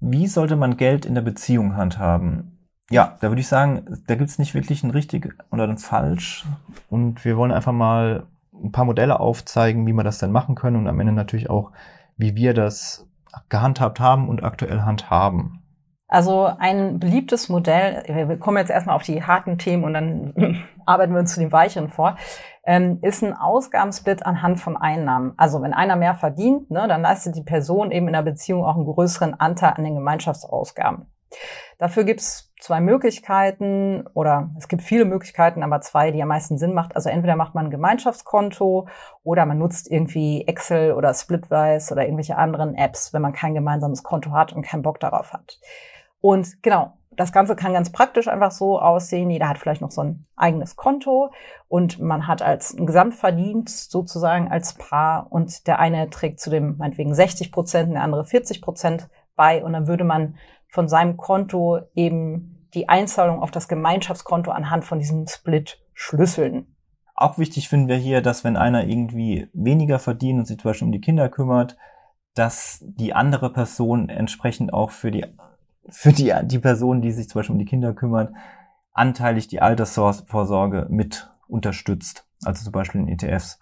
Wie sollte man Geld in der Beziehung handhaben? Ja, da würde ich sagen, da gibt es nicht wirklich ein richtig oder ein falsch. Und wir wollen einfach mal ein paar Modelle aufzeigen, wie man das denn machen können und am Ende natürlich auch, wie wir das gehandhabt haben und aktuell handhaben. Also ein beliebtes Modell, wir kommen jetzt erstmal auf die harten Themen und dann arbeiten wir uns zu den weicheren vor, ähm, ist ein Ausgabensplit anhand von Einnahmen. Also wenn einer mehr verdient, ne, dann leistet die Person eben in der Beziehung auch einen größeren Anteil an den Gemeinschaftsausgaben. Dafür gibt's zwei Möglichkeiten oder es gibt viele Möglichkeiten, aber zwei, die am meisten Sinn macht. Also entweder macht man ein Gemeinschaftskonto oder man nutzt irgendwie Excel oder Splitwise oder irgendwelche anderen Apps, wenn man kein gemeinsames Konto hat und keinen Bock darauf hat. Und genau, das Ganze kann ganz praktisch einfach so aussehen. Jeder hat vielleicht noch so ein eigenes Konto und man hat als Gesamtverdienst sozusagen als Paar und der eine trägt zu dem meinetwegen 60 Prozent, der andere 40 Prozent bei und dann würde man von seinem Konto eben die Einzahlung auf das Gemeinschaftskonto anhand von diesem Split schlüsseln. Auch wichtig finden wir hier, dass wenn einer irgendwie weniger verdient und sich zum Beispiel um die Kinder kümmert, dass die andere Person entsprechend auch für die, für die, die Person, die sich zum Beispiel um die Kinder kümmert, anteilig die Altersvorsorge mit unterstützt. Also zum Beispiel in ETFs.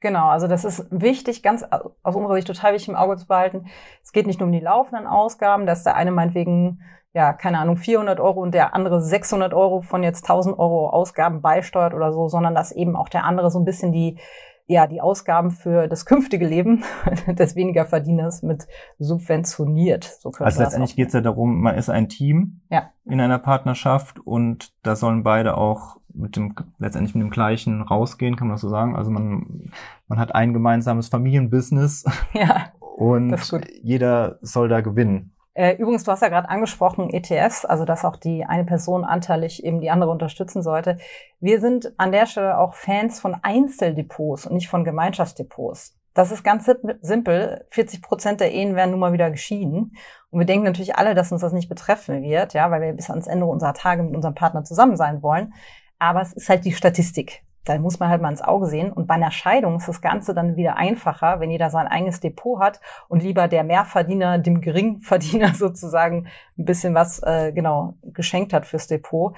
Genau, also das ist wichtig, ganz aus unserer Sicht total wichtig im Auge zu behalten. Es geht nicht nur um die laufenden Ausgaben, dass der eine meinetwegen, ja, keine Ahnung, 400 Euro und der andere 600 Euro von jetzt 1000 Euro Ausgaben beisteuert oder so, sondern dass eben auch der andere so ein bisschen die, ja, die Ausgaben für das künftige Leben des weniger Verdieners mit subventioniert. So also letztendlich geht es ja darum, man ist ein Team ja. in einer Partnerschaft und da sollen beide auch mit dem, letztendlich mit dem gleichen rausgehen, kann man das so sagen. Also man, man hat ein gemeinsames Familienbusiness. Ja. Und jeder soll da gewinnen. Äh, übrigens, du hast ja gerade angesprochen ETFs, also dass auch die eine Person anteilig eben die andere unterstützen sollte. Wir sind an der Stelle auch Fans von Einzeldepots und nicht von Gemeinschaftsdepots. Das ist ganz simpel. 40 Prozent der Ehen werden nun mal wieder geschieden. Und wir denken natürlich alle, dass uns das nicht betreffen wird, ja, weil wir bis ans Ende unserer Tage mit unserem Partner zusammen sein wollen. Aber es ist halt die Statistik. Da muss man halt mal ins Auge sehen. Und bei einer Scheidung ist das Ganze dann wieder einfacher, wenn jeder sein eigenes Depot hat und lieber der Mehrverdiener dem Geringverdiener sozusagen ein bisschen was äh, genau geschenkt hat fürs Depot.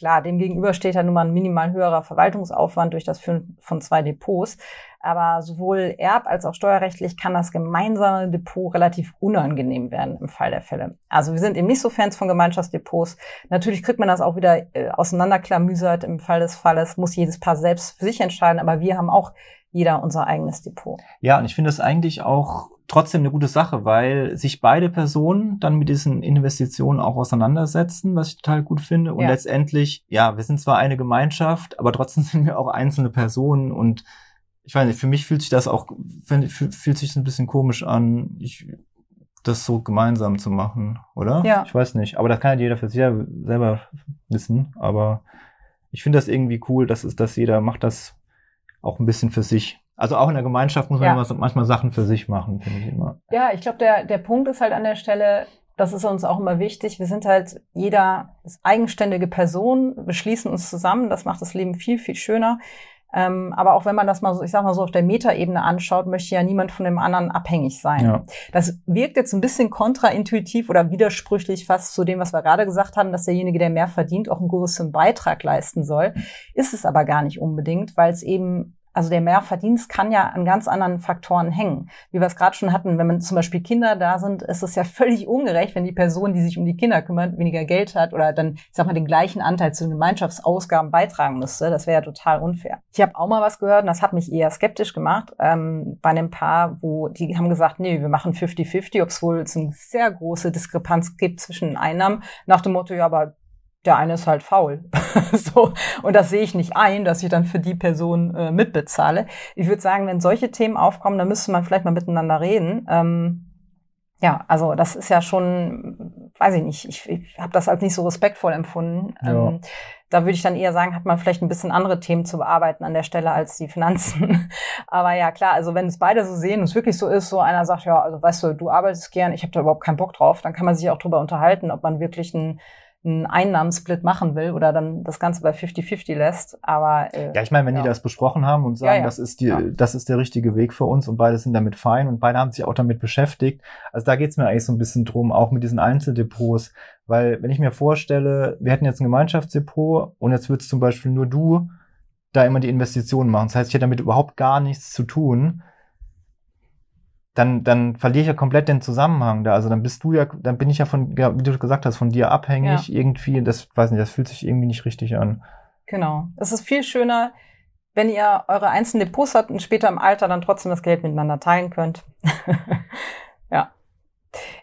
Klar, dem gegenüber steht ja nun mal ein minimal höherer Verwaltungsaufwand durch das Führen von zwei Depots. Aber sowohl erb- als auch steuerrechtlich kann das gemeinsame Depot relativ unangenehm werden im Fall der Fälle. Also wir sind eben nicht so Fans von Gemeinschaftsdepots. Natürlich kriegt man das auch wieder äh, auseinanderklamüsert im Fall des Falles, muss jedes Paar selbst für sich entscheiden. Aber wir haben auch jeder unser eigenes Depot. Ja, und ich finde das eigentlich auch trotzdem eine gute Sache, weil sich beide Personen dann mit diesen Investitionen auch auseinandersetzen, was ich total gut finde. Und ja. letztendlich, ja, wir sind zwar eine Gemeinschaft, aber trotzdem sind wir auch einzelne Personen und ich weiß nicht, für mich fühlt sich das auch, fühlt sich ein bisschen komisch an, ich, das so gemeinsam zu machen, oder? Ja. Ich weiß nicht. Aber das kann ja jeder für sich selber wissen. Aber ich finde das irgendwie cool, dass, es, dass jeder macht das auch ein bisschen für sich. Also auch in der Gemeinschaft muss man ja. manchmal Sachen für sich machen, finde ich immer. Ja, ich glaube, der, der Punkt ist halt an der Stelle, das ist uns auch immer wichtig. Wir sind halt jeder eigenständige Person, wir schließen uns zusammen, das macht das Leben viel, viel schöner. Ähm, aber auch wenn man das mal so, ich sag mal so auf der Metaebene anschaut, möchte ja niemand von dem anderen abhängig sein. Ja. Das wirkt jetzt ein bisschen kontraintuitiv oder widersprüchlich fast zu dem, was wir gerade gesagt haben, dass derjenige, der mehr verdient, auch einen größeren Beitrag leisten soll. Ist es aber gar nicht unbedingt, weil es eben also der Mehrverdienst kann ja an ganz anderen Faktoren hängen. Wie wir es gerade schon hatten, wenn man zum Beispiel Kinder da sind, ist es ja völlig ungerecht, wenn die Person, die sich um die Kinder kümmert, weniger Geld hat oder dann, ich sag mal, den gleichen Anteil zu den Gemeinschaftsausgaben beitragen müsste. Das wäre ja total unfair. Ich habe auch mal was gehört und das hat mich eher skeptisch gemacht ähm, bei einem Paar, wo die haben gesagt, nee, wir machen 50-50, ob es eine sehr große Diskrepanz gibt zwischen Einnahmen, nach dem Motto, ja, aber der eine ist halt faul. so. Und das sehe ich nicht ein, dass ich dann für die Person äh, mitbezahle. Ich würde sagen, wenn solche Themen aufkommen, dann müsste man vielleicht mal miteinander reden. Ähm, ja, also das ist ja schon, weiß ich nicht, ich, ich habe das als nicht so respektvoll empfunden. Ja. Ähm, da würde ich dann eher sagen, hat man vielleicht ein bisschen andere Themen zu bearbeiten an der Stelle als die Finanzen. Aber ja, klar, also wenn es beide so sehen und es wirklich so ist, so einer sagt, ja, also weißt du, du arbeitest gern, ich habe da überhaupt keinen Bock drauf, dann kann man sich auch drüber unterhalten, ob man wirklich ein einen Einnahmensplit machen will oder dann das Ganze bei 50-50 lässt. Aber äh, ja, ich meine, wenn ja. die das besprochen haben und sagen, ja, ja. das ist die, das ist der richtige Weg für uns und beide sind damit fein und beide haben sich auch damit beschäftigt. Also da geht's mir eigentlich so ein bisschen drum, auch mit diesen Einzeldepots, weil wenn ich mir vorstelle, wir hätten jetzt ein Gemeinschaftsdepot und jetzt würdest zum Beispiel nur du da immer die Investitionen machen. Das heißt, ich hätte damit überhaupt gar nichts zu tun dann, dann verliere ich ja komplett den Zusammenhang da. Also dann bist du ja, dann bin ich ja von, wie du gesagt hast, von dir abhängig ja. irgendwie. Das weiß nicht, das fühlt sich irgendwie nicht richtig an. Genau. Es ist viel schöner, wenn ihr eure einzelnen Depots habt und später im Alter dann trotzdem das Geld miteinander teilen könnt. ja.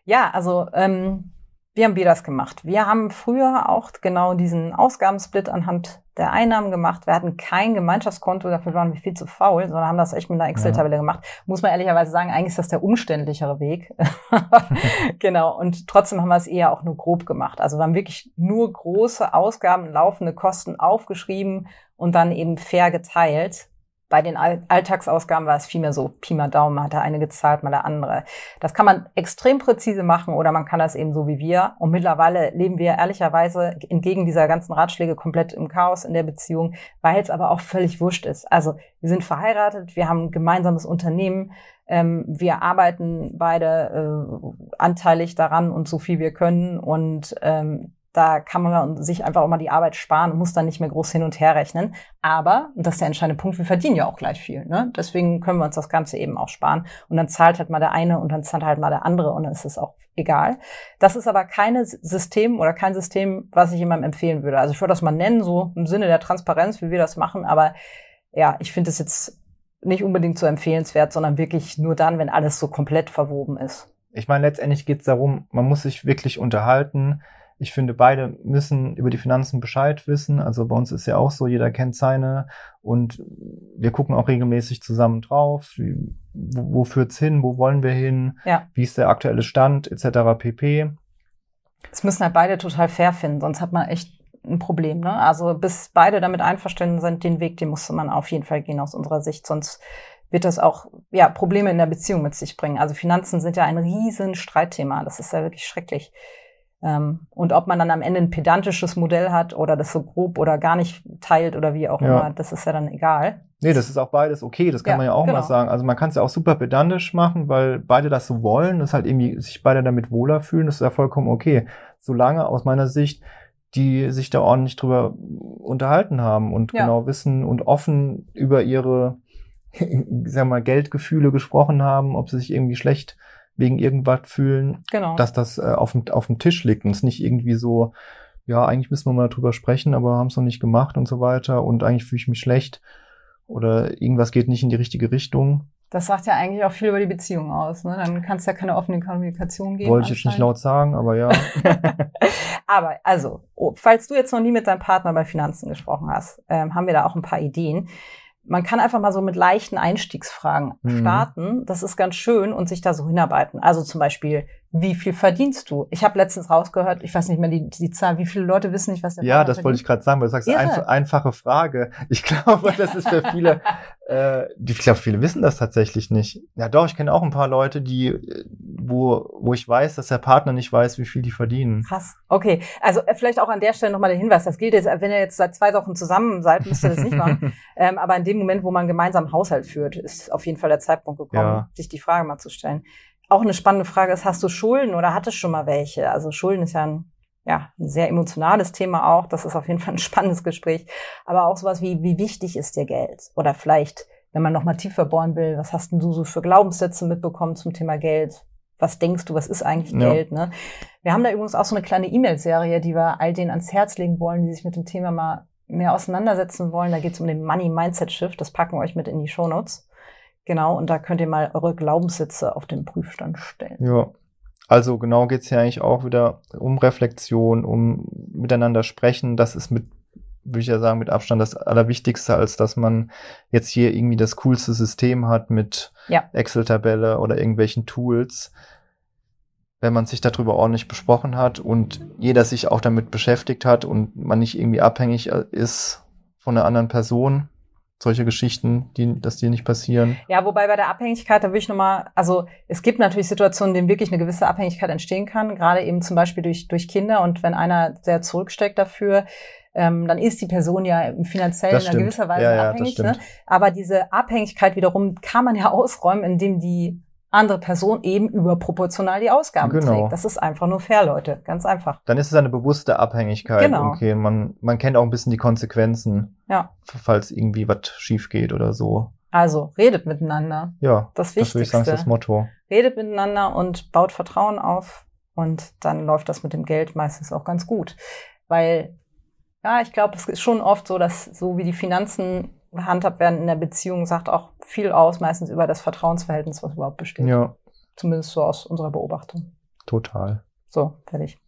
Ja, also ähm, wie haben wir das gemacht? Wir haben früher auch genau diesen Ausgabensplit anhand der Einnahmen gemacht. Wir hatten kein Gemeinschaftskonto, dafür waren wir viel zu faul, sondern haben das echt mit einer Excel-Tabelle ja. gemacht. Muss man ehrlicherweise sagen, eigentlich ist das der umständlichere Weg. genau. Und trotzdem haben wir es eher auch nur grob gemacht. Also wir haben wirklich nur große Ausgaben, laufende Kosten aufgeschrieben und dann eben fair geteilt. Bei den Alltagsausgaben war es vielmehr so, Pi mal Daumen, hat der eine gezahlt, mal der andere. Das kann man extrem präzise machen oder man kann das eben so wie wir. Und mittlerweile leben wir ehrlicherweise entgegen dieser ganzen Ratschläge komplett im Chaos in der Beziehung, weil es aber auch völlig wurscht ist. Also wir sind verheiratet, wir haben ein gemeinsames Unternehmen, ähm, wir arbeiten beide äh, anteilig daran und so viel wir können und ähm, da kann man sich einfach auch mal die Arbeit sparen und muss dann nicht mehr groß hin und her rechnen. Aber, und das ist der entscheidende Punkt, wir verdienen ja auch gleich viel. Ne? Deswegen können wir uns das Ganze eben auch sparen. Und dann zahlt halt mal der eine und dann zahlt halt mal der andere und dann ist es auch egal. Das ist aber keine System oder kein System, was ich jemandem empfehlen würde. Also ich würde das mal nennen, so im Sinne der Transparenz, wie wir das machen. Aber ja, ich finde es jetzt nicht unbedingt so empfehlenswert, sondern wirklich nur dann, wenn alles so komplett verwoben ist. Ich meine, letztendlich geht es darum, man muss sich wirklich unterhalten ich finde, beide müssen über die Finanzen Bescheid wissen. Also bei uns ist ja auch so, jeder kennt seine und wir gucken auch regelmäßig zusammen drauf. Wie, wo, wo führt's hin? Wo wollen wir hin? Ja. Wie ist der aktuelle Stand etc. pp. Das müssen halt beide total fair finden, sonst hat man echt ein Problem. Ne? Also bis beide damit einverstanden sind, den Weg, den musste man auf jeden Fall gehen aus unserer Sicht, sonst wird das auch ja Probleme in der Beziehung mit sich bringen. Also Finanzen sind ja ein riesen Streitthema. Das ist ja wirklich schrecklich. Ähm, und ob man dann am Ende ein pedantisches Modell hat oder das so grob oder gar nicht teilt oder wie auch ja. immer, das ist ja dann egal. Nee, das ist auch beides okay, das kann ja, man ja auch genau. mal sagen. Also man kann es ja auch super pedantisch machen, weil beide das so wollen, dass halt irgendwie sich beide damit wohler fühlen, das ist ja vollkommen okay. Solange aus meiner Sicht die sich da ordentlich drüber unterhalten haben und ja. genau wissen und offen über ihre, sag mal, Geldgefühle gesprochen haben, ob sie sich irgendwie schlecht wegen irgendwas fühlen, genau. dass das äh, auf, dem, auf dem Tisch liegt und es nicht irgendwie so, ja, eigentlich müssen wir mal drüber sprechen, aber haben es noch nicht gemacht und so weiter und eigentlich fühle ich mich schlecht oder irgendwas geht nicht in die richtige Richtung. Das sagt ja eigentlich auch viel über die Beziehung aus. Ne? Dann kannst du ja keine offene Kommunikation geben. Wollte ich jetzt nicht laut sagen, aber ja. aber also, oh, falls du jetzt noch nie mit deinem Partner bei Finanzen gesprochen hast, ähm, haben wir da auch ein paar Ideen man kann einfach mal so mit leichten Einstiegsfragen mhm. starten. Das ist ganz schön und sich da so hinarbeiten. Also zum Beispiel, wie viel verdienst du? Ich habe letztens rausgehört, ich weiß nicht mehr die, die Zahl, wie viele Leute wissen nicht, was der Ja, das verdient? wollte ich gerade sagen, weil du sagst, einf einfache Frage. Ich glaube, das ist für viele, äh, die, ich glaube, viele wissen das tatsächlich nicht. Ja, doch, ich kenne auch ein paar Leute, die, wo, wo ich weiß, dass der Partner nicht weiß, wie viel die verdienen. Krass. Okay. Also äh, vielleicht auch an der Stelle nochmal der Hinweis. Das gilt jetzt, wenn ihr jetzt seit zwei Wochen zusammen seid, müsst ihr das nicht machen. ähm, aber in dem Moment, wo man gemeinsam Haushalt führt, ist auf jeden Fall der Zeitpunkt gekommen, ja. sich die Frage mal zu stellen auch eine spannende Frage ist, hast du Schulden oder hattest schon mal welche? Also Schulden ist ja ein, ja, ein sehr emotionales Thema auch. Das ist auf jeden Fall ein spannendes Gespräch. Aber auch sowas wie, wie wichtig ist dir Geld? Oder vielleicht, wenn man noch mal tiefer bohren will, was hast denn du so für Glaubenssätze mitbekommen zum Thema Geld? Was denkst du, was ist eigentlich ja. Geld? Ne? Wir haben da übrigens auch so eine kleine E-Mail-Serie, die wir all denen ans Herz legen wollen, die sich mit dem Thema mal mehr auseinandersetzen wollen. Da geht es um den Money Mindset Shift. Das packen wir euch mit in die Show Notes. Genau, und da könnt ihr mal eure Glaubenssätze auf den Prüfstand stellen. Ja. Also genau geht's hier eigentlich auch wieder um Reflexion, um miteinander sprechen. Das ist mit, würde ich ja sagen, mit Abstand das Allerwichtigste, als dass man jetzt hier irgendwie das coolste System hat mit ja. Excel-Tabelle oder irgendwelchen Tools. Wenn man sich darüber ordentlich besprochen hat und jeder sich auch damit beschäftigt hat und man nicht irgendwie abhängig ist von einer anderen Person, solche Geschichten, die, dass die nicht passieren. Ja, wobei bei der Abhängigkeit, da will ich nochmal, also es gibt natürlich Situationen, in denen wirklich eine gewisse Abhängigkeit entstehen kann, gerade eben zum Beispiel durch, durch Kinder und wenn einer sehr zurücksteckt dafür, ähm, dann ist die Person ja finanziell in gewisser Weise ja, ja, abhängig. Ne? Aber diese Abhängigkeit wiederum kann man ja ausräumen, indem die andere Person eben überproportional die Ausgaben genau. trägt. Das ist einfach nur fair, Leute. Ganz einfach. Dann ist es eine bewusste Abhängigkeit. Genau. Okay, man, man kennt auch ein bisschen die Konsequenzen. Ja. Falls irgendwie was schief geht oder so. Also, redet miteinander. Ja. Das Wichtigste. Das würde ich sagen, ist das Motto. Redet miteinander und baut Vertrauen auf. Und dann läuft das mit dem Geld meistens auch ganz gut. Weil, ja, ich glaube, es ist schon oft so, dass so wie die Finanzen gehandhabt werden in der Beziehung, sagt auch viel aus, meistens über das Vertrauensverhältnis, was überhaupt besteht. Ja. Zumindest so aus unserer Beobachtung. Total. So, fertig.